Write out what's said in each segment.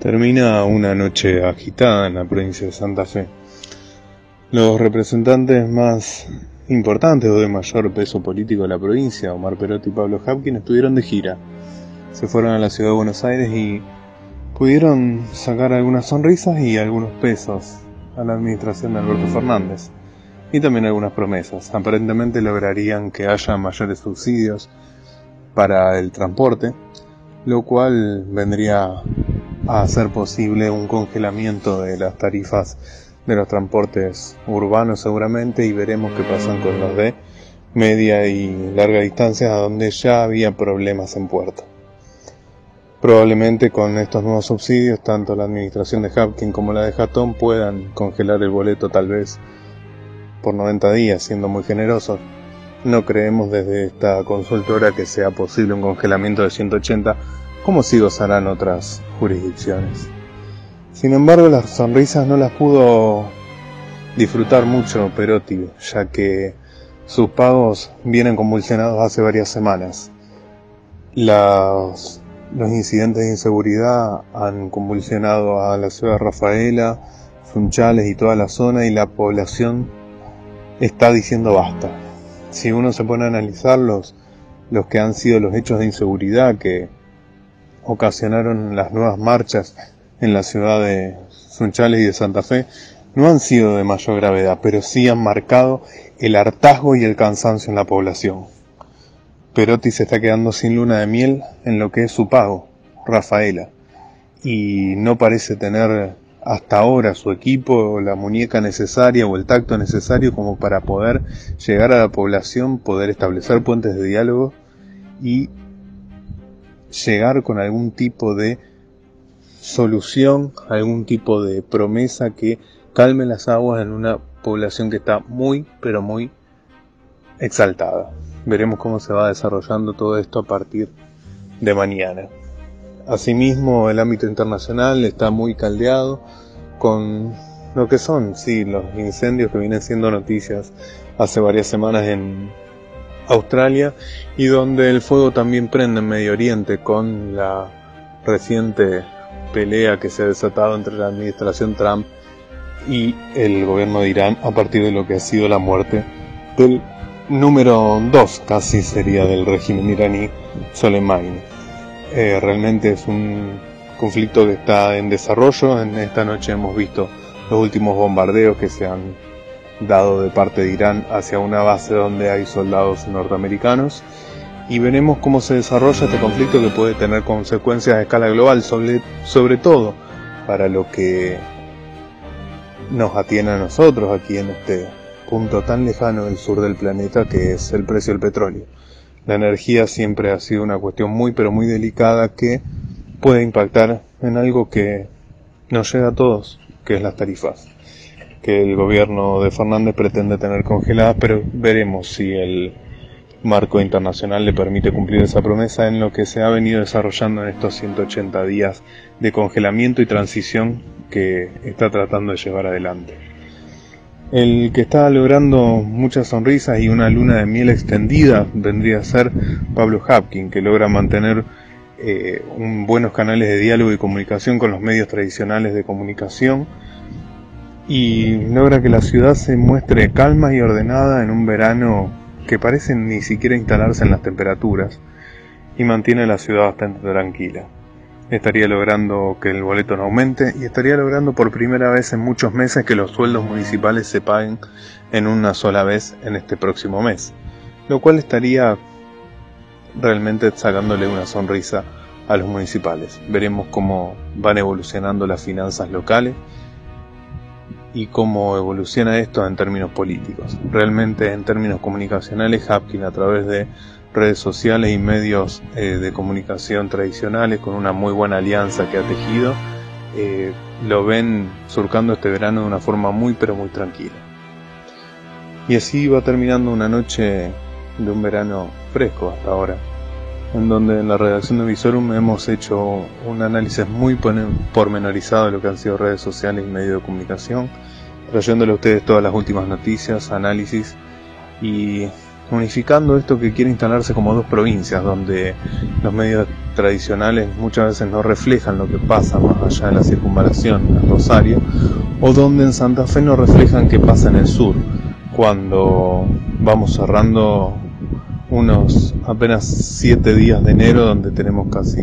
Termina una noche agitada en la provincia de Santa Fe. Los representantes más importantes o de mayor peso político de la provincia, Omar Perotti y Pablo Hapkin, estuvieron de gira. Se fueron a la ciudad de Buenos Aires y pudieron sacar algunas sonrisas y algunos pesos a la administración de Alberto Fernández. Y también algunas promesas. Aparentemente lograrían que haya mayores subsidios para el transporte, lo cual vendría a hacer posible un congelamiento de las tarifas de los transportes urbanos seguramente y veremos qué pasan con los de media y larga distancia donde ya había problemas en puerto. Probablemente con estos nuevos subsidios tanto la administración de Hapkin como la de Jatón puedan congelar el boleto tal vez por 90 días siendo muy generosos. No creemos desde esta consultora que sea posible un congelamiento de 180 como si gozarán otras jurisdicciones. Sin embargo, las sonrisas no las pudo disfrutar mucho Perotti, ya que sus pagos vienen convulsionados hace varias semanas. los incidentes de inseguridad han convulsionado a la ciudad de Rafaela, Funchales y toda la zona y la población está diciendo basta. Si uno se pone a analizar los, los que han sido los hechos de inseguridad que ocasionaron las nuevas marchas en la ciudad de Sunchales y de Santa Fe no han sido de mayor gravedad, pero sí han marcado el hartazgo y el cansancio en la población. Perotti se está quedando sin luna de miel en lo que es su pago, Rafaela, y no parece tener hasta ahora su equipo la muñeca necesaria o el tacto necesario como para poder llegar a la población, poder establecer puentes de diálogo y llegar con algún tipo de solución, algún tipo de promesa que calme las aguas en una población que está muy, pero muy exaltada. Veremos cómo se va desarrollando todo esto a partir de mañana. Asimismo, el ámbito internacional está muy caldeado con lo que son, sí, los incendios que vienen siendo noticias hace varias semanas en Australia y donde el fuego también prende en Medio Oriente con la reciente pelea que se ha desatado entre la administración Trump y el gobierno de Irán a partir de lo que ha sido la muerte del número 2 casi sería del régimen iraní Soleimani. Eh, realmente es un conflicto que está en desarrollo. En esta noche hemos visto los últimos bombardeos que se han dado de parte de Irán hacia una base donde hay soldados norteamericanos y veremos cómo se desarrolla este conflicto que puede tener consecuencias a escala global, sobre, sobre todo para lo que nos atiene a nosotros aquí en este punto tan lejano del sur del planeta que es el precio del petróleo. La energía siempre ha sido una cuestión muy pero muy delicada que puede impactar en algo que nos llega a todos, que es las tarifas que el gobierno de Fernández pretende tener congeladas, pero veremos si el marco internacional le permite cumplir esa promesa en lo que se ha venido desarrollando en estos 180 días de congelamiento y transición que está tratando de llevar adelante. El que está logrando muchas sonrisas y una luna de miel extendida vendría a ser Pablo Hapkin, que logra mantener eh, un, buenos canales de diálogo y comunicación con los medios tradicionales de comunicación, y logra que la ciudad se muestre calma y ordenada en un verano que parece ni siquiera instalarse en las temperaturas y mantiene la ciudad bastante tranquila. Estaría logrando que el boleto no aumente y estaría logrando por primera vez en muchos meses que los sueldos municipales se paguen en una sola vez en este próximo mes, lo cual estaría realmente sacándole una sonrisa a los municipales. Veremos cómo van evolucionando las finanzas locales y cómo evoluciona esto en términos políticos. Realmente en términos comunicacionales, Hapkin a través de redes sociales y medios eh, de comunicación tradicionales con una muy buena alianza que ha tejido, eh, lo ven surcando este verano de una forma muy pero muy tranquila. Y así va terminando una noche de un verano fresco hasta ahora, en donde en la redacción de Visorum hemos hecho un análisis muy pormenorizado de lo que han sido redes sociales y medios de comunicación, trayéndole a ustedes todas las últimas noticias, análisis y unificando esto que quiere instalarse como dos provincias, donde los medios tradicionales muchas veces no reflejan lo que pasa más allá de la circunvalación en Rosario, o donde en Santa Fe no reflejan qué pasa en el sur, cuando vamos cerrando unos apenas siete días de enero donde tenemos casi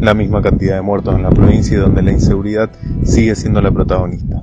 la misma cantidad de muertos en la provincia y donde la inseguridad sigue siendo la protagonista.